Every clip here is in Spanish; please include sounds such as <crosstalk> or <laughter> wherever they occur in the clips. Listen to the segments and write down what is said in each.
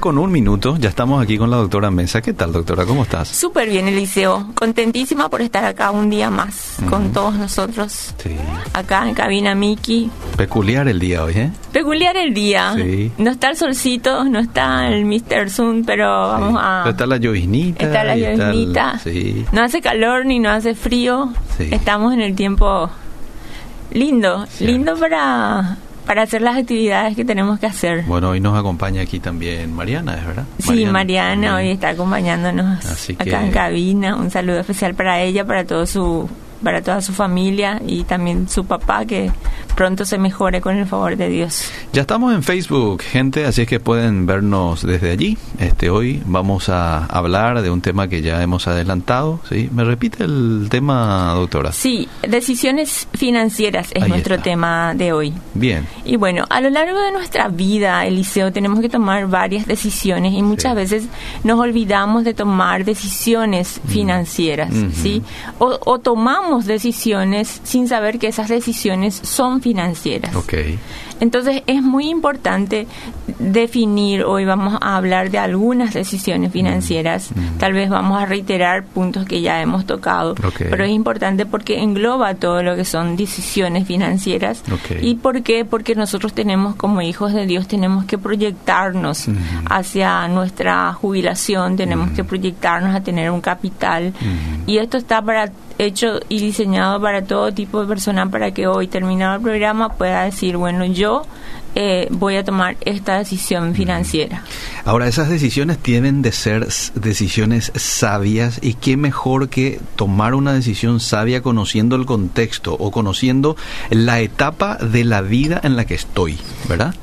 Bueno, 10 con un minuto, ya estamos aquí con la doctora Mesa. ¿Qué tal, doctora? ¿Cómo estás? Súper bien, Eliseo. Contentísima por estar acá un día más con todos nosotros. Sí. Acá en cabina Miki. Peculiar el día hoy, ¿eh? Peculiar el día. Sí. No está el solcito, no está el Mr. Zoom, pero vamos a... Pero está la lloviznita. Está la y el- lloviznita. Sí. No hace calor ni no hace frío. Sí. Estamos en el tiempo lindo, Cierto. lindo para, para hacer las actividades que tenemos que hacer. Bueno, hoy nos acompaña aquí también Mariana, ¿es verdad? Sí, Mariana también. hoy está acompañándonos Así acá que- en cabina. Un saludo especial para ella, para todo su para toda su familia y también su papá que pronto se mejore con el favor de Dios. Ya estamos en Facebook, gente, así es que pueden vernos desde allí. Este hoy vamos a hablar de un tema que ya hemos adelantado, ¿sí? ¿Me repite el tema, doctora? Sí, decisiones financieras es Ahí nuestro está. tema de hoy. Bien. Y bueno, a lo largo de nuestra vida, Eliseo, tenemos que tomar varias decisiones y muchas Sí. veces nos olvidamos de tomar decisiones financieras, Mm. Ujú. ¿sí? O, o tomamos decisiones sin saber que esas decisiones son financieras. Ok. Entonces es muy importante definir, hoy vamos a hablar de algunas decisiones financieras, Mm. tal vez vamos a reiterar puntos que ya hemos tocado, Ok. pero es importante porque engloba todo lo que son decisiones financieras. Ok. ¿Y por qué? Porque nosotros tenemos como hijos de Dios, tenemos que proyectarnos Ujú. hacia nuestra jubilación, tenemos que proyectarnos a tener un capital Ujú. y esto está para hecho y diseñado para todo tipo de persona para que hoy terminado el programa pueda decir bueno yo eh, voy a tomar esta decisión financiera Ahora, esas decisiones tienen de ser decisiones sabias y qué mejor que tomar una decisión sabia conociendo el contexto o conociendo la etapa de la vida en la que estoy, ¿verdad?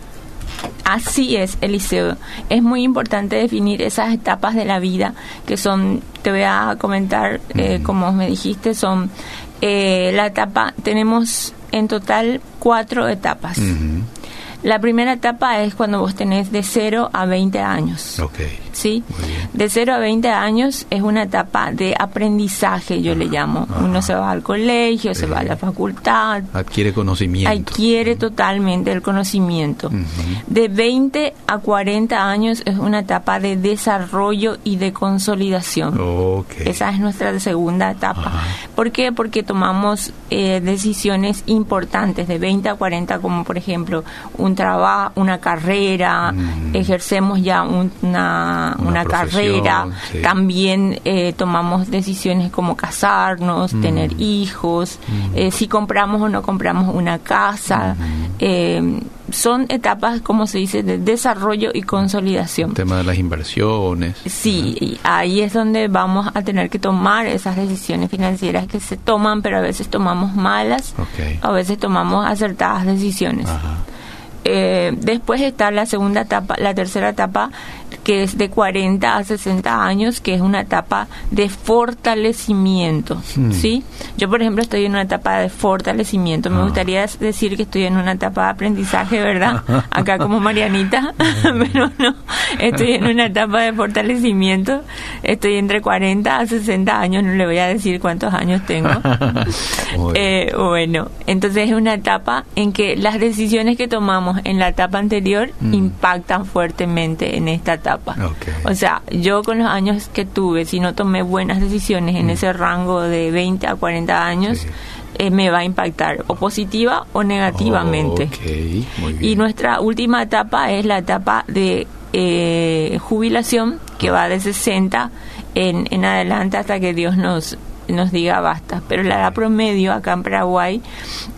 Así es, Eliseo. Es muy importante definir esas etapas de la vida que son, te voy a comentar, eh, Mm. como me dijiste, son eh, la etapa, tenemos en total cuatro etapas. La primera etapa es cuando vos tenés de 0 a 20 años. ¿Sí? De 0 a 20 años es una etapa de aprendizaje, yo le llamo. Uno se va al colegio, se va a la facultad, Adquiere conocimiento. adquiere totalmente el conocimiento. De 20 a 40 años es una etapa de desarrollo y de consolidación. Esa es nuestra segunda etapa. ¿Por qué? Porque tomamos eh, decisiones importantes de 20 a 40, como por ejemplo un trabajo, una carrera, Mm. ejercemos ya un- una, Una carrera, sí. también eh, tomamos decisiones como casarnos, Mm. tener hijos, eh, si compramos o no compramos una casa. Mm. eh, son etapas, como se dice, de desarrollo y consolidación. El tema de las inversiones. Sí, y ahí es donde vamos a tener que tomar esas decisiones financieras que se toman, pero a veces tomamos malas, a veces tomamos acertadas decisiones. Ajá. Eh, después está la segunda etapa, la tercera etapa, que es de 40 a 60 años, que es una etapa de fortalecimiento, Hmm. ¿sí? Yo, por ejemplo, estoy en una etapa de fortalecimiento. Me Ah. gustaría decir que estoy en una etapa de aprendizaje, ¿verdad? <laughs> Acá como Marianita, <laughs> pero no, estoy en una etapa de fortalecimiento. Estoy entre 40 a 60 años, no le voy a decir cuántos años tengo. <laughs> Eh, bueno, entonces es una etapa en que las decisiones que tomamos en la etapa anterior Mm. impactan fuertemente en esta etapa. O sea, yo con los años que tuve, si no tomé buenas decisiones en ese rango de 20 a 40 años, Mm. Sí. eh, me va a impactar o positiva o negativamente. Ok, muy bien. Y nuestra última etapa es la etapa de eh, jubilación, que va de 60 en, en adelante hasta que Dios nos, nos diga basta. Pero la edad promedio acá en Paraguay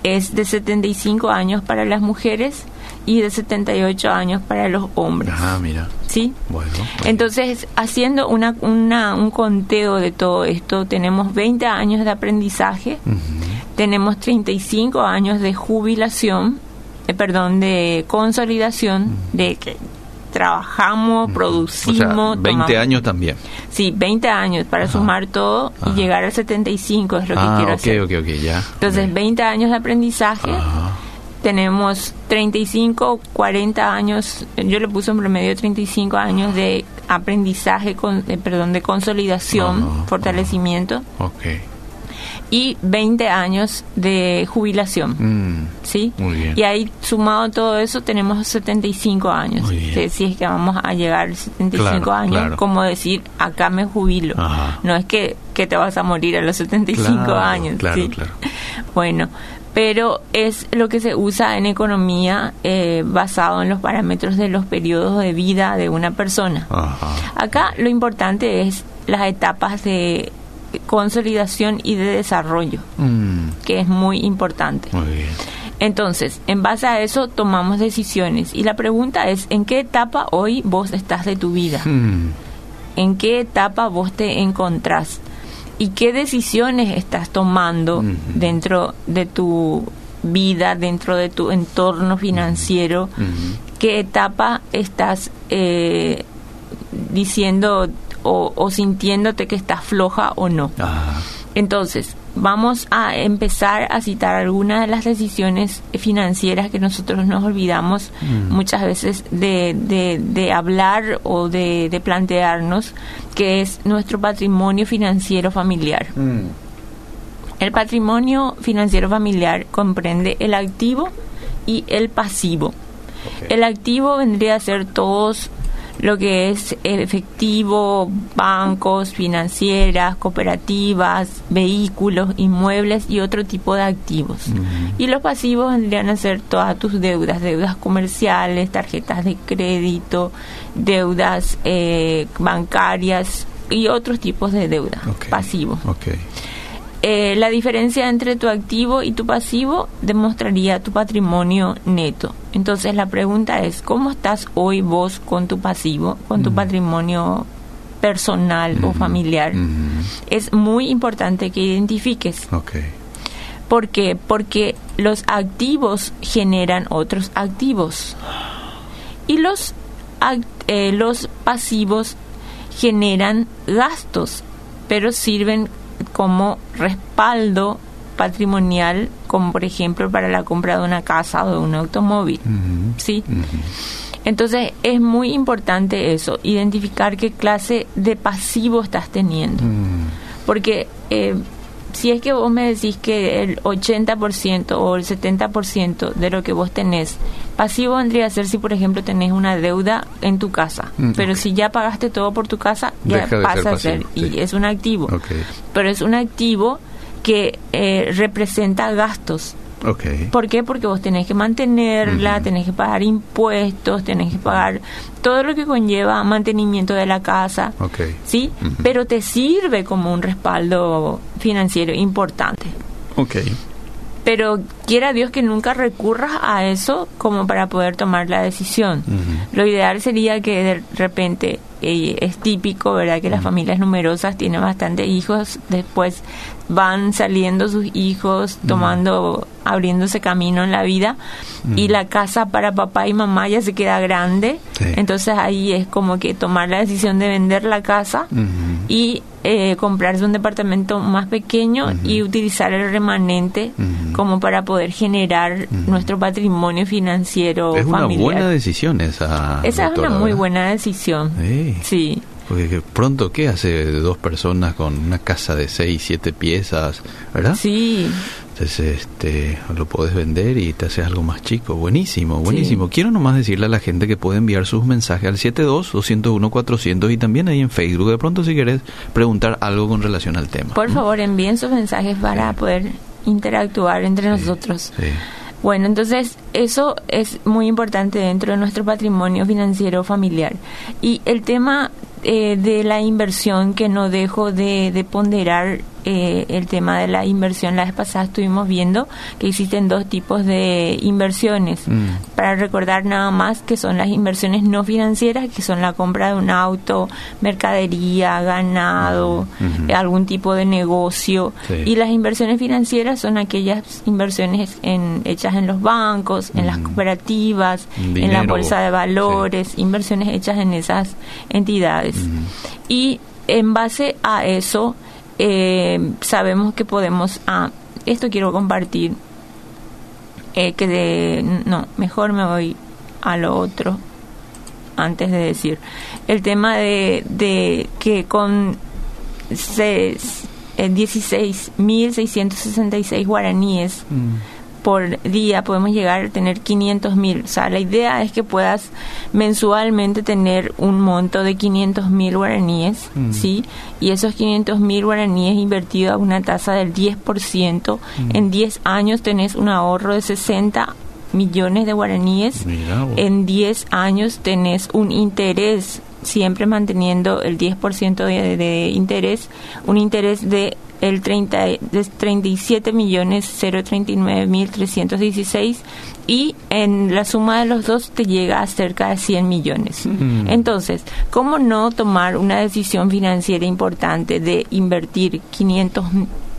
es de 75 años para las mujeres y de 78 años para los hombres. Ah, mira. ¿Sí? Bueno. Entonces, haciendo una, una, un conteo de todo esto, tenemos 20 años de aprendizaje, Ujú. tenemos 35 años de jubilación, eh, perdón, de consolidación, de que trabajamos, O producimos. sea, 20 tomamos- años también. Sí, 20 años para Ajá. sumar todo Ajá. y llegar al 75 es lo que ah, quiero ok, hacer. ok, ok, ya. Entonces, Ok. 20 años de aprendizaje, Ajá. Tenemos 35, 40 años, yo le puse en promedio 35 años de aprendizaje, con, eh, perdón, de consolidación, fortalecimiento. Y 20 años de jubilación. Mm, ¿Sí? Muy bien. Y ahí sumado todo eso tenemos 75 años. Muy bien. Si- Si es que vamos a llegar a 75 Claro, años, claro. como decir, acá me jubilo. Ajá. No es que, que te vas a morir a los 75 Claro, años. claro, ¿sí? claro. Bueno, pero es lo que se usa en economía eh, basado en los parámetros de los periodos de vida de una persona. Ajá. Acá lo importante es las etapas de consolidación y de desarrollo, Mm, que es muy importante. muy bien. Entonces, en base a eso tomamos decisiones y la pregunta es, ¿en qué etapa hoy vos estás de tu vida? Mm, ¿En qué etapa vos te encontrás? ¿Y qué decisiones estás tomando dentro de tu vida, dentro de tu entorno financiero? ¿Qué etapa estás eh, diciendo o, o sintiéndote que estás floja o no? Ajá. Entonces, vamos a empezar a citar algunas de las decisiones financieras que nosotros nos olvidamos Mm. muchas veces de, de- de hablar o de, de plantearnos, que es nuestro patrimonio financiero familiar. Mm, El patrimonio financiero familiar comprende el activo y el pasivo. El activo vendría a ser todos lo que es efectivo, bancos, financieras, cooperativas, vehículos, inmuebles y otro tipo de activos. Y los pasivos vendrían a ser todas tus deudas, deudas comerciales, tarjetas de crédito, deudas eh, bancarias y otros tipos de deudas Ok. pasivos. Eh, la diferencia entre tu activo y tu pasivo demostraría tu patrimonio neto. Entonces la pregunta es, ¿cómo estás hoy vos con tu pasivo, con tu patrimonio personal o familiar? Es muy importante que identifiques. Ok. ¿Por qué? Porque los activos generan otros activos. Y los, eh, los pasivos generan gastos, pero sirven como respaldo patrimonial, como por ejemplo para la compra de una casa o de un automóvil. ¿Sí? Entonces es muy importante eso, identificar qué clase de pasivo estás teniendo. Mm, Porque eh, si es que vos me decís que el 80% o el 70% de lo que vos tenés pasivo vendría a ser si, por ejemplo, tenés una deuda en tu casa. Mm, Pero si ya pagaste todo por tu casa, ya Deja pasa ser a ser y es un activo. Pero es un activo que eh, representa gastos. Ok. ¿Por qué? Porque vos tenés que mantenerla, tenés que pagar impuestos, tenés que pagar todo lo que conlleva mantenimiento de la casa. Ok. ¿sí? Pero te sirve como un respaldo financiero importante. Ok. Pero quiera Dios que nunca recurras a eso como para poder tomar la decisión. Lo ideal sería que de repente eh, es típico, ¿verdad? Que las familias numerosas tienen bastantes hijos, después van saliendo sus hijos, tomando, abriéndose camino en la vida y la casa para papá y mamá ya se queda grande. Sí. Entonces ahí es como que tomar la decisión de vender la casa y eh, comprarse un departamento más pequeño y utilizar el remanente como para poder generar nuestro patrimonio financiero Es una familiar. buena decisión esa. Esa es una muy ¿verdad? buena decisión. Sí. Sí. Porque que pronto, ¿qué hace dos personas con una casa de seis, siete piezas? ¿Verdad? Sí. Entonces, este, lo puedes vender y te haces algo más chico. Buenísimo, buenísimo. Quiero nomás decirle a la gente que puede enviar sus mensajes al 72-201-400 y también ahí en Facebook. De pronto, si quieres preguntar algo con relación al tema. Por favor, envíen sus mensajes para poder interactuar entre nosotros. Sí. Bueno, entonces eso es muy importante dentro de nuestro patrimonio financiero familiar. Y el tema eh, de la inversión, que no dejo de, de ponderar eh, el tema de la inversión, la vez pasada estuvimos viendo que existen dos tipos de inversiones. Mm. Para recordar nada más que son las inversiones no financieras, que son la compra de un auto, mercadería, ganado, eh, algún tipo de negocio. Sí. Y las inversiones financieras son aquellas inversiones en, hechas en los bancos, en las Ujú. cooperativas, en la bolsa de valores, inversiones hechas en esas entidades. Y en base a eso, eh, sabemos que podemos... Ah, esto quiero compartir. eh, que de... No, mejor me voy a lo otro antes de decir. El tema de, que con... Se, eh, 16.666 guaraníes por día, podemos llegar a tener 500.000. O sea, la idea es que puedas mensualmente tener un monto de 500.000 guaraníes, ¿sí? Y esos 500.000 guaraníes invertidos a una tasa del 10%, en 10 años tenés un ahorro de 60 millones de guaraníes. En 10 años tenés un interés, siempre manteniendo el 10% de, de interés, un interés de el 30, de 37 millones 039 mil 316 y en la suma de los dos te llega a cerca de 100 millones. Entonces, ¿cómo no tomar una decisión financiera importante de invertir 500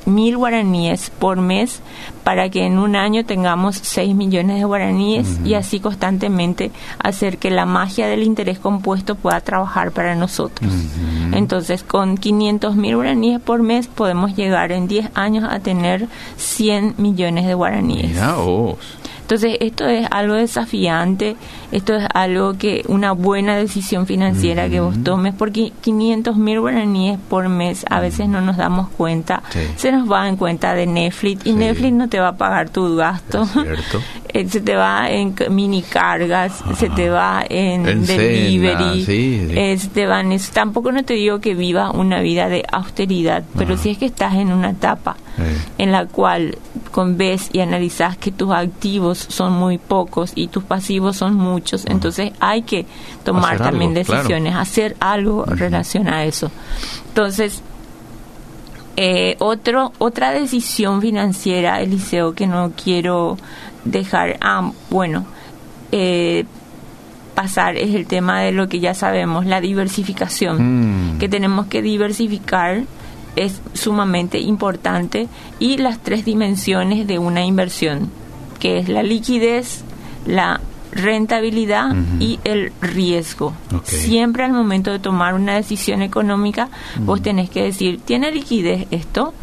mil guaraníes por mes para que en un año tengamos 6 millones de guaraníes y así constantemente hacer que la magia del interés compuesto pueda trabajar para nosotros. Entonces, con 500 mil guaraníes por mes podemos llegar en 10 años a tener 100 millones de guaraníes. Entonces, esto es algo desafiante, esto es algo que una buena decisión financiera que vos tomes, porque 500 mil guaraníes por mes a veces no nos damos cuenta, se nos va en cuenta de Netflix y Netflix no te va a pagar tu gasto, <laughs> eh, se te va en mini cargas, se te va en, delivery, eh, se te va en eso. Tampoco no te digo que viva una vida de austeridad, pero si es que estás en una etapa en la cual con ves y analizas que tus activos son muy pocos y tus pasivos son muchos, entonces hay que tomar también decisiones, hacer algo en relación a eso. Entonces, eh, otro, otra decisión financiera, Eliseo, que no quiero dejar, ah, bueno, eh, pasar es el tema de lo que ya sabemos, la diversificación, mm. que tenemos que diversificar es sumamente importante y las tres dimensiones de una inversión que es la liquidez, la rentabilidad y el riesgo. Siempre al momento de tomar una decisión económica, vos tenés que decir, ¿tiene liquidez esto?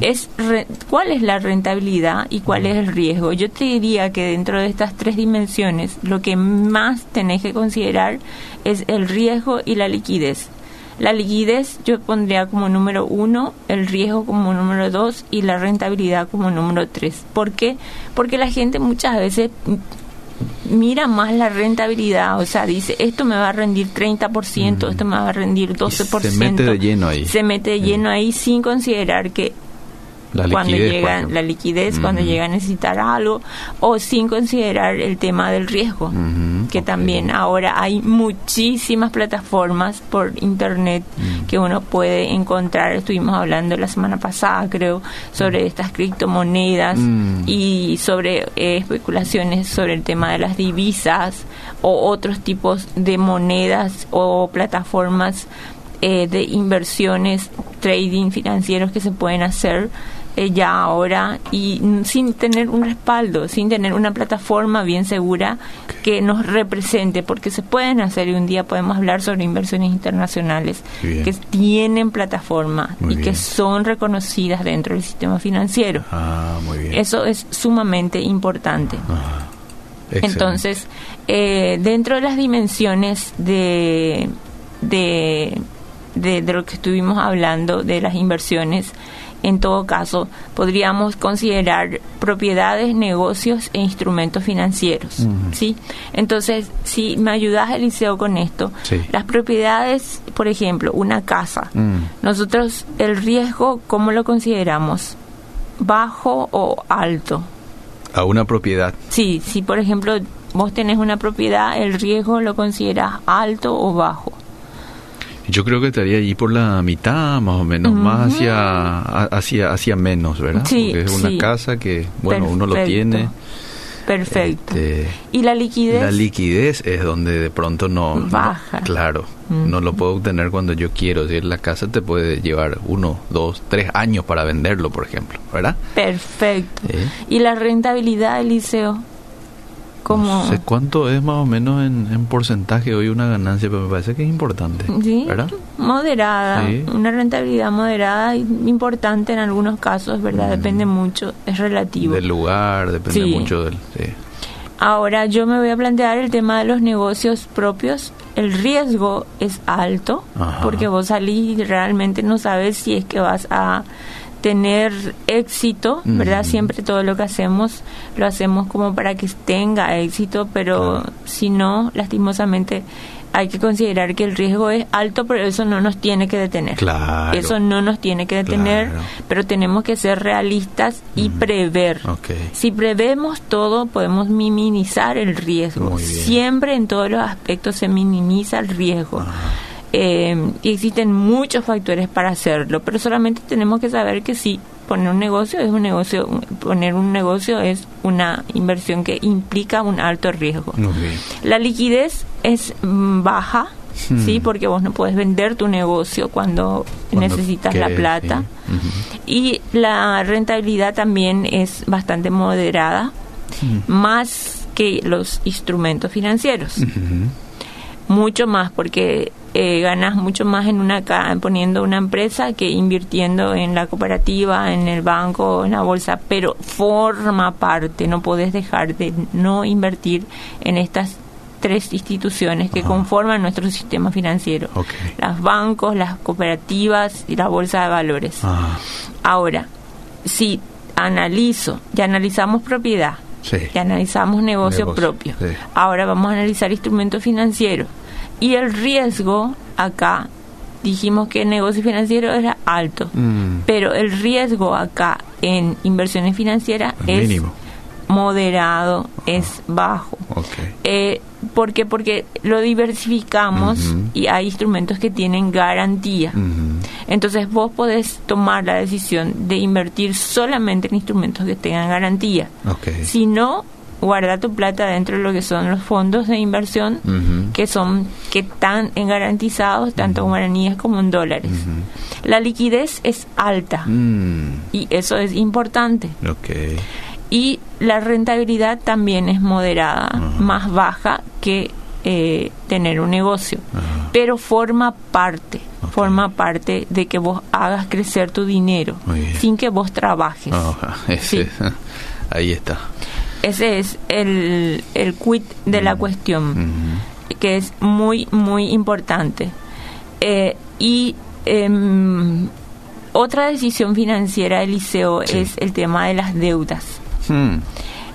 es ¿Cuál es la rentabilidad y cuál es el riesgo? Yo te diría que dentro de estas tres dimensiones, lo que más tenés que considerar es el riesgo y la liquidez. La liquidez yo pondría como número uno, el riesgo como número dos y la rentabilidad como número tres. ¿Por qué? Porque la gente muchas veces mira más la rentabilidad, o sea, dice, esto me va a rendir 30%, esto me va a rendir 12%. se mete de lleno ahí. Se mete de lleno ahí sin considerar que la cuando llega la liquidez, cuando llega a necesitar algo, o sin considerar el tema del riesgo, que también ahora hay muchísimas plataformas por internet que uno puede encontrar. Estuvimos hablando la semana pasada, creo, sobre estas criptomonedas y sobre eh, especulaciones sobre el tema de las divisas o otros tipos de monedas o plataformas eh, de inversiones, trading financieros que se pueden hacer eh, ya ahora y sin tener un respaldo, sin tener una plataforma bien segura que nos represente, porque se pueden hacer y un día podemos hablar sobre inversiones internacionales que tienen plataforma y que son reconocidas dentro del sistema financiero. Ah, Eso es sumamente importante. Entonces, eh, dentro de las dimensiones de, de, de lo que estuvimos hablando, de las inversiones, en todo caso, podríamos considerar propiedades, negocios e instrumentos financieros. ¿sí? Entonces, si me ayudas, Eliseo, con esto, las propiedades, por ejemplo, una casa, nosotros el riesgo, ¿cómo lo consideramos? ¿Bajo o alto? A una propiedad. Sí, si por ejemplo vos tenés una propiedad, el riesgo lo consideras alto o bajo. Yo creo que estaría allí por la mitad, más o menos, más hacia, hacia, hacia menos, ¿verdad? Sí, Porque es una casa que, bueno, uno lo tiene. Perfecto. Este, ¿Y la liquidez? La liquidez es donde de pronto no... Baja. claro, no lo puedo obtener cuando yo quiero. Si la casa te puede llevar uno, dos, tres años para venderlo, por ejemplo, ¿verdad? Perfecto. ¿Y la rentabilidad, Eliseo? No sé cuánto es más o menos en, porcentaje hoy una ganancia, pero me parece que es importante. Sí, moderada, una rentabilidad moderada y importante en algunos casos, ¿verdad? Mm. Depende mucho, es relativo. Del lugar, depende mucho del... Ahora yo me voy a plantear el tema de los negocios propios. El riesgo es alto Ajá. porque vos salís y realmente no sabes si es que vas a tener éxito, ¿verdad? Siempre todo lo que hacemos lo hacemos como para que tenga éxito, pero Claro. si no, lastimosamente hay que considerar que el riesgo es alto, pero eso no nos tiene que detener. Claro. Eso no nos tiene que detener, Claro. pero tenemos que ser realistas y prever. Ok. Si prevemos todo, podemos minimizar el riesgo. Siempre en todos los aspectos se minimiza el riesgo. Eh, y existen muchos factores para hacerlo, pero solamente tenemos que saber que sí, poner un negocio es un negocio, poner un negocio es una inversión que implica un alto riesgo. La liquidez es mm, baja, Hmm. sí, porque vos no puedes vender tu negocio cuando, Cuando necesitas la plata. sí. Y la rentabilidad también es bastante moderada, Hmm. más que los instrumentos financieros. Mucho más, porque eh, ganas mucho más en una poniendo una empresa que invirtiendo en la cooperativa, en el banco, en la bolsa, pero forma parte, no podés dejar de no invertir en estas tres instituciones que Ajá. conforman nuestro sistema financiero. Ok. Los bancos, las cooperativas y la bolsa de valores. Ah, Ahora, si analizo, ya analizamos propiedad, sí. ya analizamos negocio, Negocio, propio, sí. ahora vamos a analizar instrumentos financieros. Y el riesgo acá, dijimos que el negocio financiero era alto, Mm. pero el riesgo acá en inversiones financieras El es mínimo. moderado, es bajo. Ok. Eh, ¿Por qué? Porque lo diversificamos y hay instrumentos que tienen garantía. Ujú. Entonces vos podés tomar la decisión de invertir solamente en instrumentos que tengan garantía. Ok. Si no, guarda tu plata dentro de lo que son los fondos de inversión que son que están en garantizados tanto en guaraníes como en dólares. La liquidez es alta Mm. y eso es importante. Y la rentabilidad también es moderada, más baja que eh, tener un negocio. Ajá. Pero forma parte, forma parte de que vos hagas crecer tu dinero sin que vos trabajes. <laughs> Ese- Sí. <laughs> Ahí está. Ese es el, el quid de la Mm. cuestión, Ujú. que es muy, muy importante. Eh, y em, otra decisión financiera del liceo Sí. es el tema de las deudas. Hmm.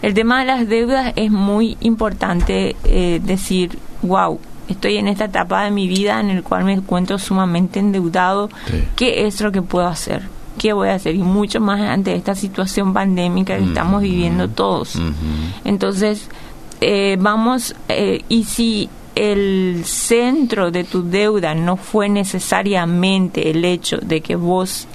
El tema de las deudas es muy importante eh, decir, wow, estoy en esta etapa de mi vida en el cual me encuentro sumamente endeudado. Sí. ¿Qué es lo que puedo hacer? ¿Qué voy a hacer? Y mucho más ante esta situación pandémica que estamos viviendo todos. Entonces, eh, vamos, eh, y si el centro de tu deuda no fue necesariamente el hecho de que vos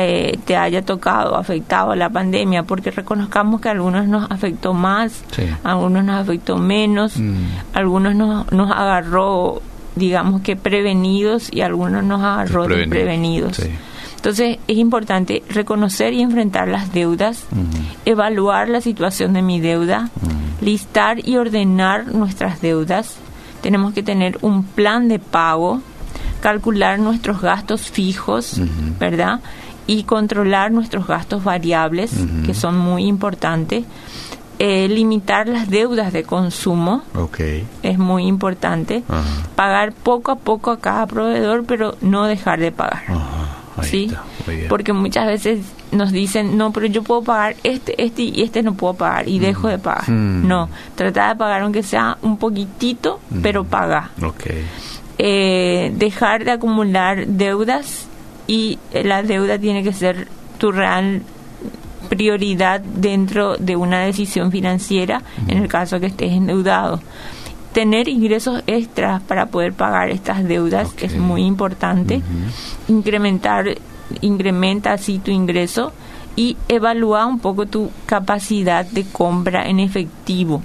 eh, te haya tocado, afectado la pandemia, porque reconozcamos que a algunos nos afectó más, Sí. a algunos nos afectó menos, Mm. algunos nos, nos agarró, digamos que prevenidos, y algunos nos agarró desprevenidos. Sí. Entonces es importante reconocer y enfrentar las deudas, Ujú. evaluar la situación de mi deuda, Ujú. listar y ordenar nuestras deudas. Tenemos que tener un plan de pago, calcular nuestros gastos fijos. ¿verdad? Y controlar nuestros gastos variables, que son muy importantes. Eh, limitar las deudas de consumo es muy importante. Pagar poco a poco a cada proveedor, pero no dejar de pagar. ¿sí? Porque muchas veces nos dicen, no, pero yo puedo pagar este, este y este no puedo pagar y dejo de pagar. No, trata de pagar aunque sea un poquitito, pero paga. Eh, dejar de acumular deudas y la deuda tiene que ser tu real prioridad dentro de una decisión financiera en el caso que estés endeudado. Tener ingresos extras para poder pagar estas deudas es muy importante incrementar, incrementa así tu ingreso y evalúa un poco tu capacidad de compra en efectivo.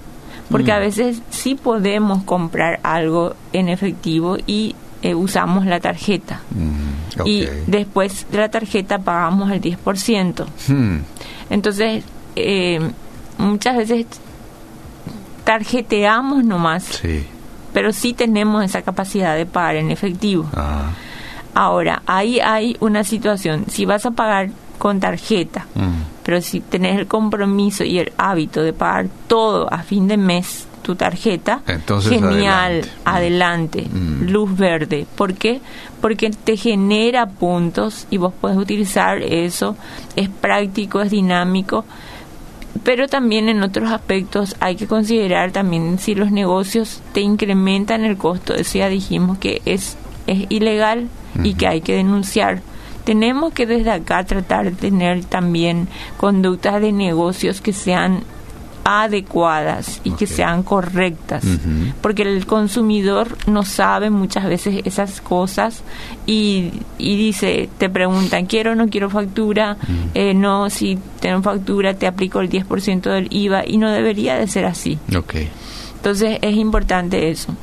Porque Mm. a veces sí podemos comprar algo en efectivo y eh, usamos la tarjeta. Mm. Y después de la tarjeta pagamos el 10%. Hmm. Entonces, eh, muchas veces tarjeteamos nomás, Sí. pero sí tenemos esa capacidad de pagar en efectivo. Ah. Ahora, ahí hay una situación. Si vas a pagar con tarjeta Mm. Pero si tenés el compromiso y el hábito de pagar todo a fin de mes, tu tarjeta, Entonces, genial, adelante. adelante, Mm. luz verde. ¿Por qué? Porque te genera puntos y vos puedes utilizar eso, es práctico, es dinámico, pero también en otros aspectos hay que considerar también si los negocios te incrementan el costo, eso ya dijimos que es, es ilegal y que hay que denunciar. Tenemos que desde acá tratar de tener también conductas de negocios que sean adecuadas y que sean correctas. Porque el consumidor no sabe muchas veces esas cosas y, y dice, te preguntan, quiero o no quiero factura, Eh, no, si tengo factura te aplico el 10% del IVA y no debería de ser así. Entonces es importante eso.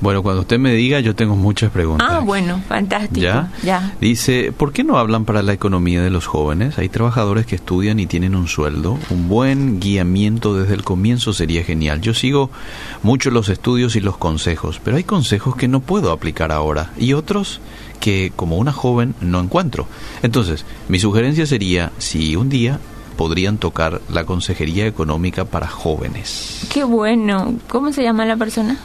Bueno, cuando usted me diga, yo tengo muchas preguntas. Ah, bueno, fantástico. ¿Ya? Ya. Dice, ¿por qué no hablan para la economía de los jóvenes? Hay trabajadores que estudian y tienen un sueldo. Un buen guiamiento desde el comienzo sería genial. Yo sigo mucho los estudios y los consejos, pero hay consejos que no puedo aplicar ahora y otros que como una joven no encuentro. Entonces, mi sugerencia sería, si un día podrían tocar la consejería económica para jóvenes. Qué bueno. ¿Cómo se llama la persona?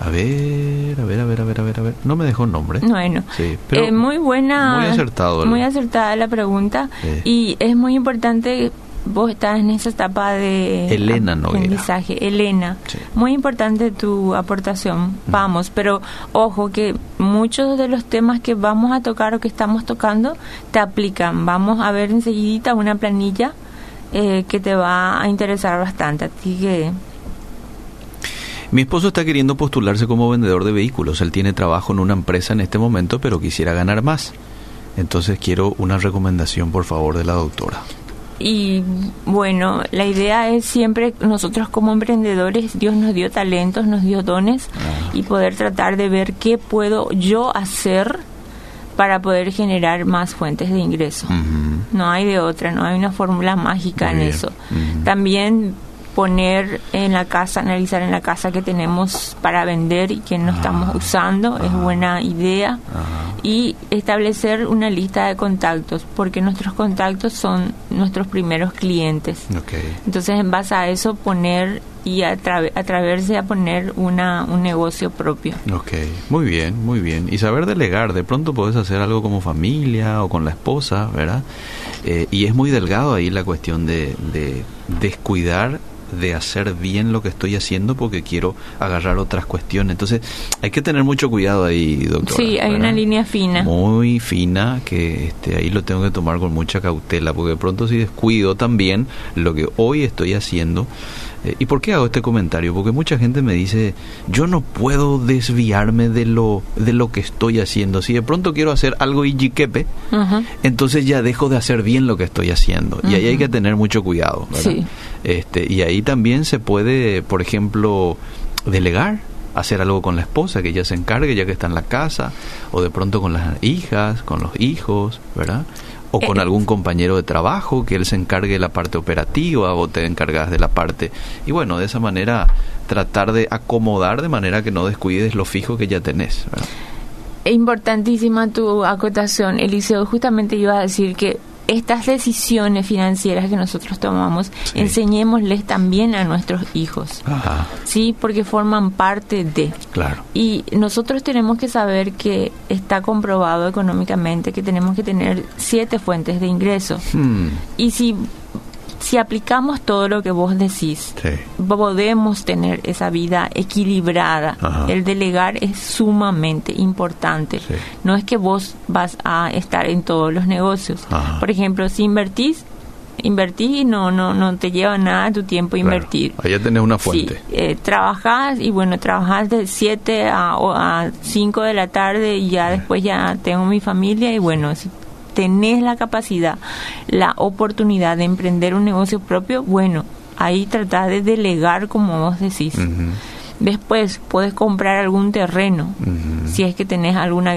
A ver, a ver, a ver, a ver, a ver, a ver. No me dejó nombre. Bueno, Sí, pero eh, muy buena. muy acertado el- Muy acertada la pregunta. Y es muy importante, vos estás en esa etapa de Elena aprendizaje. Elena, Sí. muy importante tu aportación. Vamos, pero ojo que muchos de los temas que vamos a tocar o que estamos tocando te aplican. Vamos a ver enseguida una planilla eh, que te va a interesar bastante. Así que Mi esposo está queriendo postularse como vendedor de vehículos. Él tiene trabajo en una empresa en este momento, pero quisiera ganar más. Entonces quiero una recomendación, por favor, de la doctora. Y bueno, la idea es siempre nosotros como emprendedores, Dios nos dio talentos, nos dio dones Ah. y poder tratar de ver qué puedo yo hacer para poder generar más fuentes de ingreso. No hay de otra, no hay una fórmula mágica Muy en bien. eso. También poner en la casa, analizar en la casa que tenemos para vender y que no estamos Ah. usando, es buena idea. Ajá. Y establecer una lista de contactos, porque nuestros contactos son nuestros primeros clientes. Entonces, en base a eso, poner y atrave- atreverse a poner una, un negocio propio. Ok, muy bien, muy bien. Y saber delegar, de pronto puedes hacer algo como familia o con la esposa, ¿verdad? Eh, y es muy delgado ahí la cuestión de, de descuidar de hacer bien lo que estoy haciendo porque quiero agarrar otras cuestiones. Entonces, hay que tener mucho cuidado ahí, doctora. Sí, hay una línea fina. Muy fina, que este, ahí lo tengo que tomar con mucha cautela, porque de pronto si descuido también lo que hoy estoy haciendo. eh, ¿Y por qué hago este comentario? Porque mucha gente me dice, yo no puedo desviarme de lo, de lo que estoy haciendo. Si de pronto quiero hacer algo ijiquepe, Ujú. entonces ya dejo de hacer bien lo que estoy haciendo. Y ahí hay que tener mucho cuidado. ¿verdad? Sí. Este, y ahí también se puede, por ejemplo, delegar, hacer algo con la esposa, que ella se encargue ya que está en la casa, o de pronto con las hijas, con los hijos, ¿verdad? O con Eh, algún compañero de trabajo que él se encargue de la parte operativa o te encargas de la parte. Y bueno, de esa manera tratar de acomodar de manera que no descuides lo fijo que ya tenés. importantísima tu acotación, Eliseo. Justamente iba a decir que estas decisiones financieras que nosotros tomamos, Sí. enseñémosles también a nuestros hijos, Ajá, ¿sí? Porque forman parte de... claro. Y nosotros tenemos que saber que está comprobado económicamente que tenemos que tener siete fuentes de ingreso. Hmm, Y si, si aplicamos todo lo que vos decís, sí. podemos tener esa vida equilibrada. Ajá. El delegar es sumamente importante. Sí. No es que vos vas a estar en todos los negocios. Ajá. Por ejemplo, si invertís, invertís y no, no, no te lleva nada tu tiempo Claro. invertir. Allá tenés una fuente. Sí, eh, trabajás y bueno, trabajás de 7 a, a 5 de la tarde y ya después ya tengo mi familia y bueno, si tenés la capacidad, la oportunidad de emprender un negocio propio, bueno, ahí tratás de delegar como vos decís. Después puedes comprar algún terreno, si es que tenés alguna,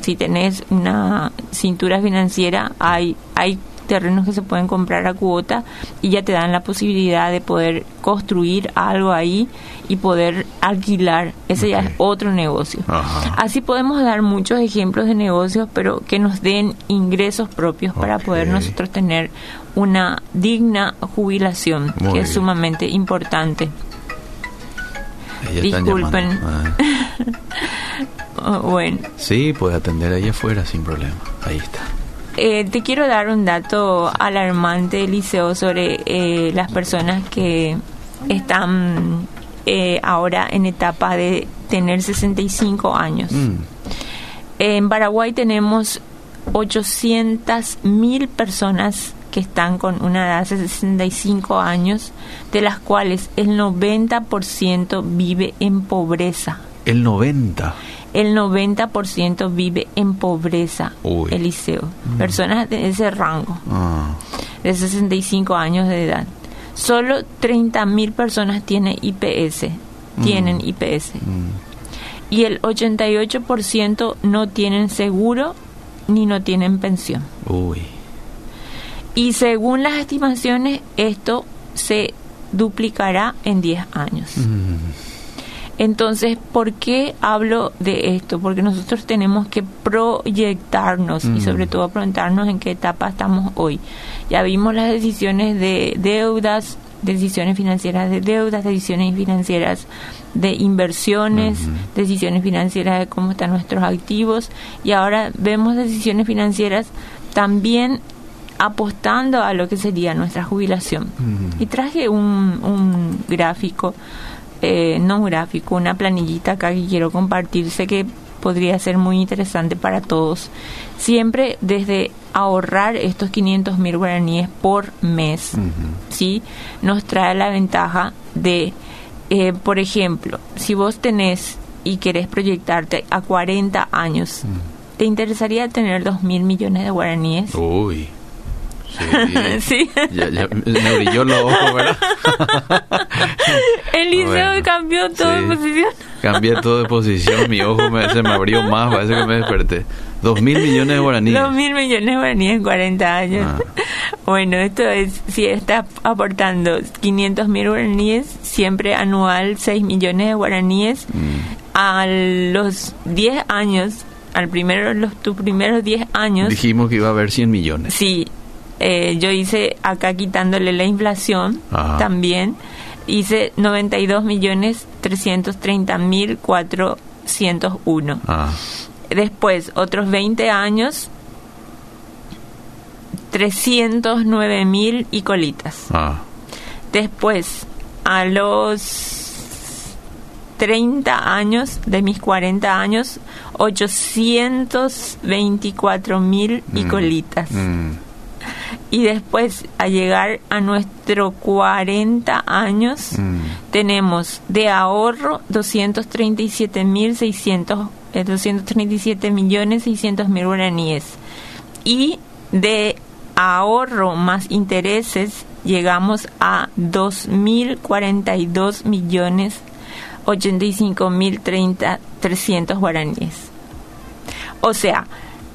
si tenés una cintura financiera, hay, hay terrenos que se pueden comprar a cuota y ya te dan la posibilidad de poder construir algo ahí y poder alquilar. Ese ya es otro negocio. Así podemos dar muchos ejemplos de negocios, pero que nos den ingresos propios para poder nosotros tener una digna jubilación, que es sumamente importante. Disculpen. Ah. <laughs> bueno. Sí, puede atender ahí afuera sin problema. Ahí está. Eh, te quiero dar un dato alarmante, Eliseo, sobre eh, las personas que están eh, ahora en etapa de tener 65 años. Mm. En Paraguay tenemos 800 mil personas que están con una edad de 65 años, de las cuales el 90% vive en pobreza. El 90. El 90% vive en pobreza, Eliseo. Mm. Personas de ese rango, ah. de 65 años de edad. Solo 30 mil personas tienen IPS, tienen mm. IPS. Mm. Y el 88% no tienen seguro ni no tienen pensión. Uy. Y según las estimaciones, esto se duplicará en 10 años. Entonces, ¿por qué hablo de esto? Porque nosotros tenemos que proyectarnos y sobre mm. todo preguntarnos en qué etapa estamos hoy. Ya vimos las decisiones de deudas, decisiones financieras de deudas, decisiones financieras de inversiones, decisiones financieras de cómo están nuestros activos y ahora vemos decisiones financieras también apostando a lo que sería nuestra jubilación. Y traje un, un gráfico, eh, no un gráfico, una planillita acá que quiero compartir. Sé que podría ser muy interesante para todos. Siempre desde ahorrar estos 500 mil guaraníes por mes, ¿sí? Nos trae la ventaja de, eh, por ejemplo, si vos tenés y querés proyectarte a 40 años, ¿te interesaría tener 2 mil millones de guaraníes? Uy. <laughs> Sí. Ya, me brilló los ojos, ¿verdad? <laughs> Eliseo cambió todo de posición. Cambié todo de posición, mi ojo me, se me abrió más, parece que me desperté. Dos mil millones de guaraníes. Dos mil millones de guaraníes en 40 años. Ah. Bueno, esto es, si está aportando 500 mil guaraníes, siempre anual 6 millones de guaraníes, mm. a los 10 años, al primero, los, tus primeros 10 años. Dijimos que iba a haber 100 millones. Sí, eh, yo hice acá quitándole la inflación también, hice 92 millones 330 mil 401. Ah. Después, otros 20 años, 309 mil y colitas. Ah. Después, a los 30 años, de mis 40 años, 824 mil y mm. colitas. Mm y después a llegar a nuestro 40 años mm. tenemos de ahorro 237 mil 600 237 millones 600 mil guaraníes y de ahorro más intereses llegamos a 2.042 millones 85 mil 30 300 guaraníes o sea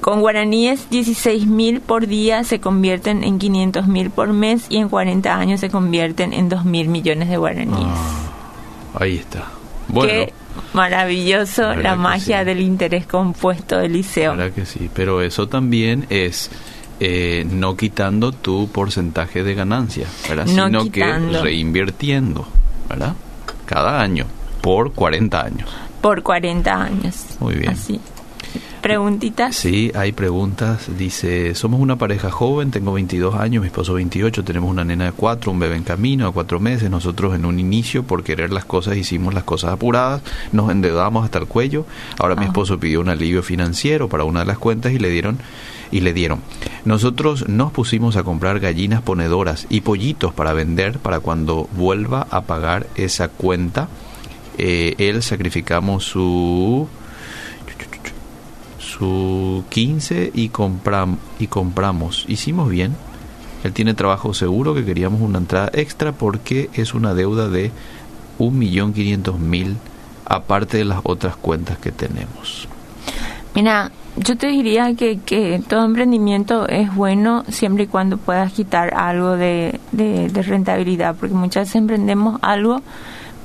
con guaraníes, 16 mil por día se convierten en 500 mil por mes y en 40 años se convierten en 2 mil millones de guaraníes. Ah, ahí está. Bueno, Qué maravilloso la, magia del interés compuesto del liceo. Claro que sí, pero eso también es eh, no quitando tu porcentaje de ganancia, ¿verdad? sino que reinvirtiendo, ¿verdad? Cada año, por 40 años. Por 40 años. Muy bien. Así. ¿Preguntitas? Sí, hay preguntas. Dice, somos una pareja joven, tengo 22 años, mi esposo 28, tenemos una nena de 4, un bebé en camino a 4 meses. Nosotros en un inicio, por querer las cosas, hicimos las cosas apuradas, nos endeudamos hasta el cuello. Ahora mi esposo pidió un alivio financiero para una de las cuentas y le dieron y le dieron. Nosotros nos pusimos a comprar gallinas ponedoras y pollitos para vender para cuando vuelva a pagar esa cuenta. Eh, él sacrificamos su su 15 y, compram, y compramos. Hicimos bien. Él tiene trabajo seguro que queríamos una entrada extra porque es una deuda de 1.500.000 aparte de las otras cuentas que tenemos. Mira, yo te diría que, que todo emprendimiento es bueno siempre y cuando puedas quitar algo de, de, rentabilidad, porque muchas veces emprendemos algo,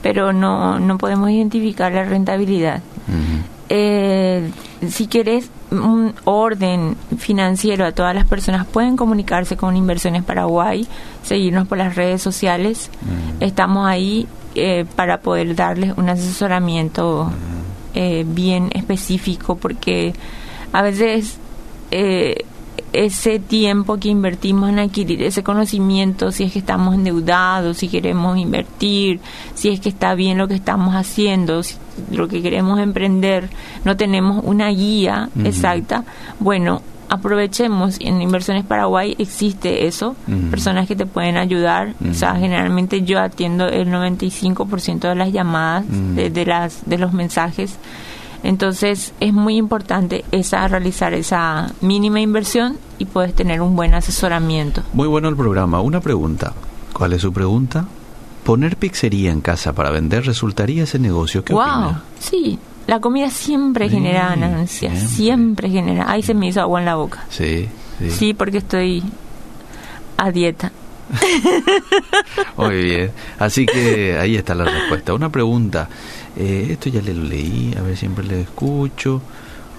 pero no, no podemos identificar la rentabilidad. Eh, si quieres un orden financiero a todas las personas, pueden comunicarse con Inversiones Paraguay, seguirnos por las redes sociales. Estamos ahí eh, para poder darles un asesoramiento eh, bien específico, porque a veces eh, ese tiempo que invertimos en adquirir ese conocimiento, si es que estamos endeudados, si queremos invertir, si es que está bien lo que estamos haciendo, si lo que queremos emprender, no tenemos una guía exacta, bueno, aprovechemos, en Inversiones Paraguay existe eso, personas que te pueden ayudar, o sea, generalmente yo atiendo el 95% de las llamadas, de, las, de los mensajes, entonces es muy importante esa realizar esa mínima inversión y puedes tener un buen asesoramiento. Muy bueno el programa. Una pregunta. ¿Cuál es su pregunta? ¿Poner pizzería en casa para vender resultaría ese negocio? ¿Qué wow, Sí, la comida siempre genera ganancias, siempre. genera. Ahí se me hizo agua en la boca. Sí, sí. Sí, porque estoy a dieta. Muy bien. Así que ahí está la respuesta. Una pregunta. Eh, esto ya le lo leí, a ver, siempre le escucho.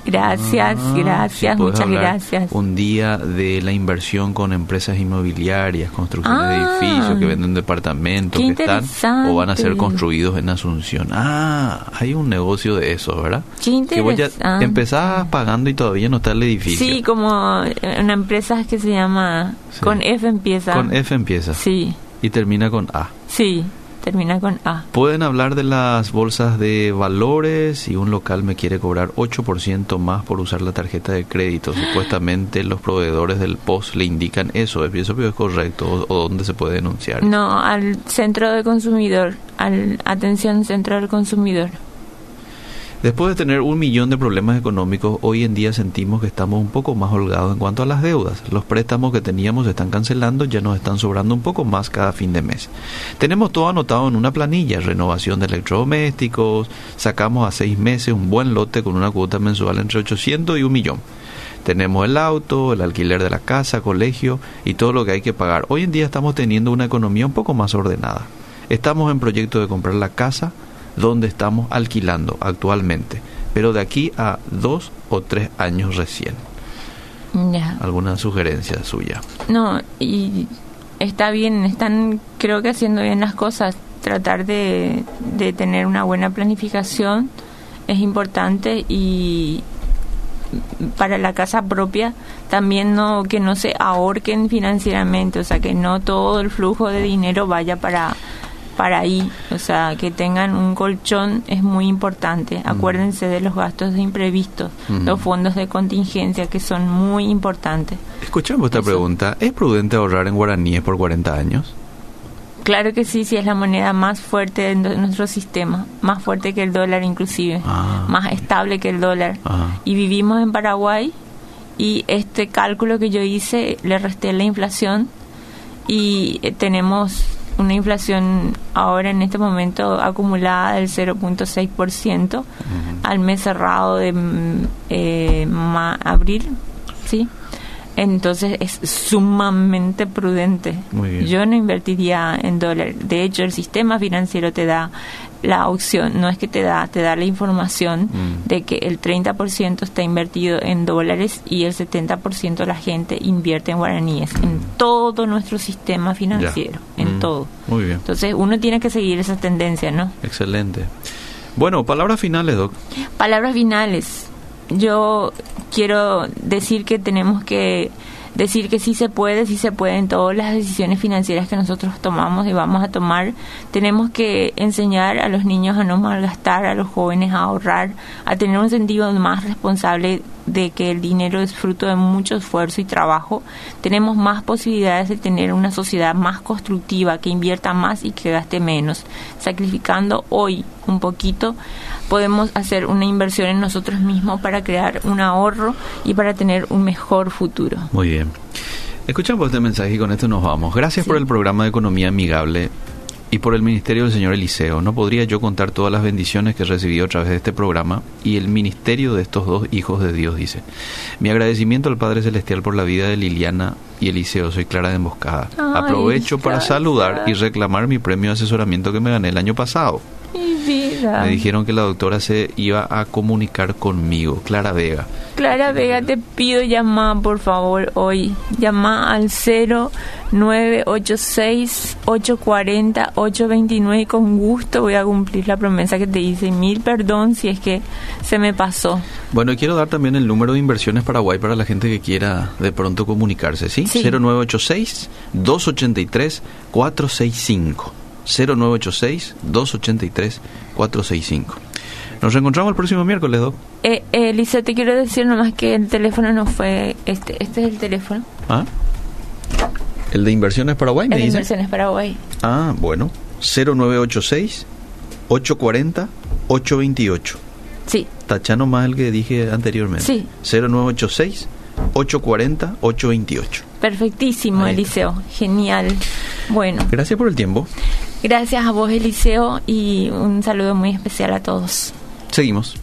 Gracias, ah, gracias, muchas gracias. Un día de la inversión con empresas inmobiliarias, construcciones de ah, edificios que venden departamentos que están o van a ser construidos en Asunción. Ah, hay un negocio de eso, ¿verdad? que voy a, empezás pagando y todavía no está el edificio. Sí, como una empresa que se llama con F empieza. Con F empieza. Sí. Y termina con A. Sí termina con A. Pueden hablar de las bolsas de valores y un local me quiere cobrar 8% más por usar la tarjeta de crédito. <gasps> Supuestamente los proveedores del POS le indican eso. ¿Eso es correcto o, dónde se puede denunciar? No, al centro de consumidor, al atención centro del consumidor. Después de tener un millón de problemas económicos, hoy en día sentimos que estamos un poco más holgados en cuanto a las deudas. Los préstamos que teníamos se están cancelando, ya nos están sobrando un poco más cada fin de mes. Tenemos todo anotado en una planilla, renovación de electrodomésticos, sacamos a seis meses un buen lote con una cuota mensual entre 800 y un millón. Tenemos el auto, el alquiler de la casa, colegio y todo lo que hay que pagar. Hoy en día estamos teniendo una economía un poco más ordenada. Estamos en proyecto de comprar la casa, donde estamos alquilando actualmente, pero de aquí a dos o tres años recién. ¿Alguna sugerencia suya? No, y está bien, están creo que haciendo bien las cosas. Tratar de, de tener una buena planificación es importante y para la casa propia también no que no se ahorquen financieramente, o sea, que no todo el flujo de dinero vaya para para ahí, o sea, que tengan un colchón es muy importante. Acuérdense de los gastos de imprevistos, los fondos de contingencia que son muy importantes. Escuchamos esta pregunta, ¿es prudente ahorrar en guaraníes por 40 años? Claro que sí, sí es la moneda más fuerte de nuestro sistema, más fuerte que el dólar inclusive, ah. más estable que el dólar. Y vivimos en Paraguay y este cálculo que yo hice le resté la inflación y eh, tenemos una inflación ahora en este momento acumulada del 0.6% al mes cerrado de eh, abril, ¿sí? Entonces es sumamente prudente. Yo no invertiría en dólares. De hecho, el sistema financiero te da la opción, no es que te da, te da la información mm. de que el 30% está invertido en dólares y el 70% la gente invierte en guaraníes, en mm. todo nuestro sistema financiero, mm. todo. Muy bien. Entonces uno tiene que seguir esa tendencia, ¿no? Excelente. Bueno, palabras finales, Doc. Palabras finales. Yo quiero decir que tenemos que decir que sí se puede, sí se pueden todas las decisiones financieras que nosotros tomamos y vamos a tomar. Tenemos que enseñar a los niños a no malgastar, a los jóvenes a ahorrar, a tener un sentido más responsable de que el dinero es fruto de mucho esfuerzo y trabajo. Tenemos más posibilidades de tener una sociedad más constructiva, que invierta más y que gaste menos. Sacrificando hoy un poquito, podemos hacer una inversión en nosotros mismos para crear un ahorro y para tener un mejor futuro. Muy bien. Escuchamos este mensaje y con esto nos vamos. Gracias por el programa de Economía Amigable y por el ministerio del señor Eliseo. No podría yo contar todas las bendiciones que he recibido a través de este programa y el ministerio de estos dos hijos de Dios, dice. Mi agradecimiento al Padre Celestial por la vida de Liliana y Eliseo. Soy Clara de Emboscada. Aprovecho para saludar y reclamar mi premio de asesoramiento que me gané el año pasado. Mi vida. Me dijeron que la doctora se iba a comunicar conmigo, Clara Vega. Clara Vega, te pido llamar por favor hoy. Llama al 0986-840-829 y con gusto voy a cumplir la promesa que te hice. Mil perdón si es que se me pasó. Bueno, quiero dar también el número de inversiones Paraguay para la gente que quiera de pronto comunicarse, ¿sí? Sí. 0986-283-465. 0986-283-465. Nos reencontramos el próximo miércoles, Doc. Eh, eh, Lisa, te quiero decir nomás que el teléfono no fue este. Este es el teléfono. ¿Ah? ¿El de Inversiones Paraguay me El de dice? Inversiones Paraguay. Ah, bueno. 0986-840-828. Sí, Tachá nomás el que dije anteriormente. Sí. 0986-840-828. perfectísimo, Ahí está. Eliseo. Genial. Bueno, Gracias por el tiempo. Gracias a vos, Eliseo, y un saludo muy especial a todos. Seguimos.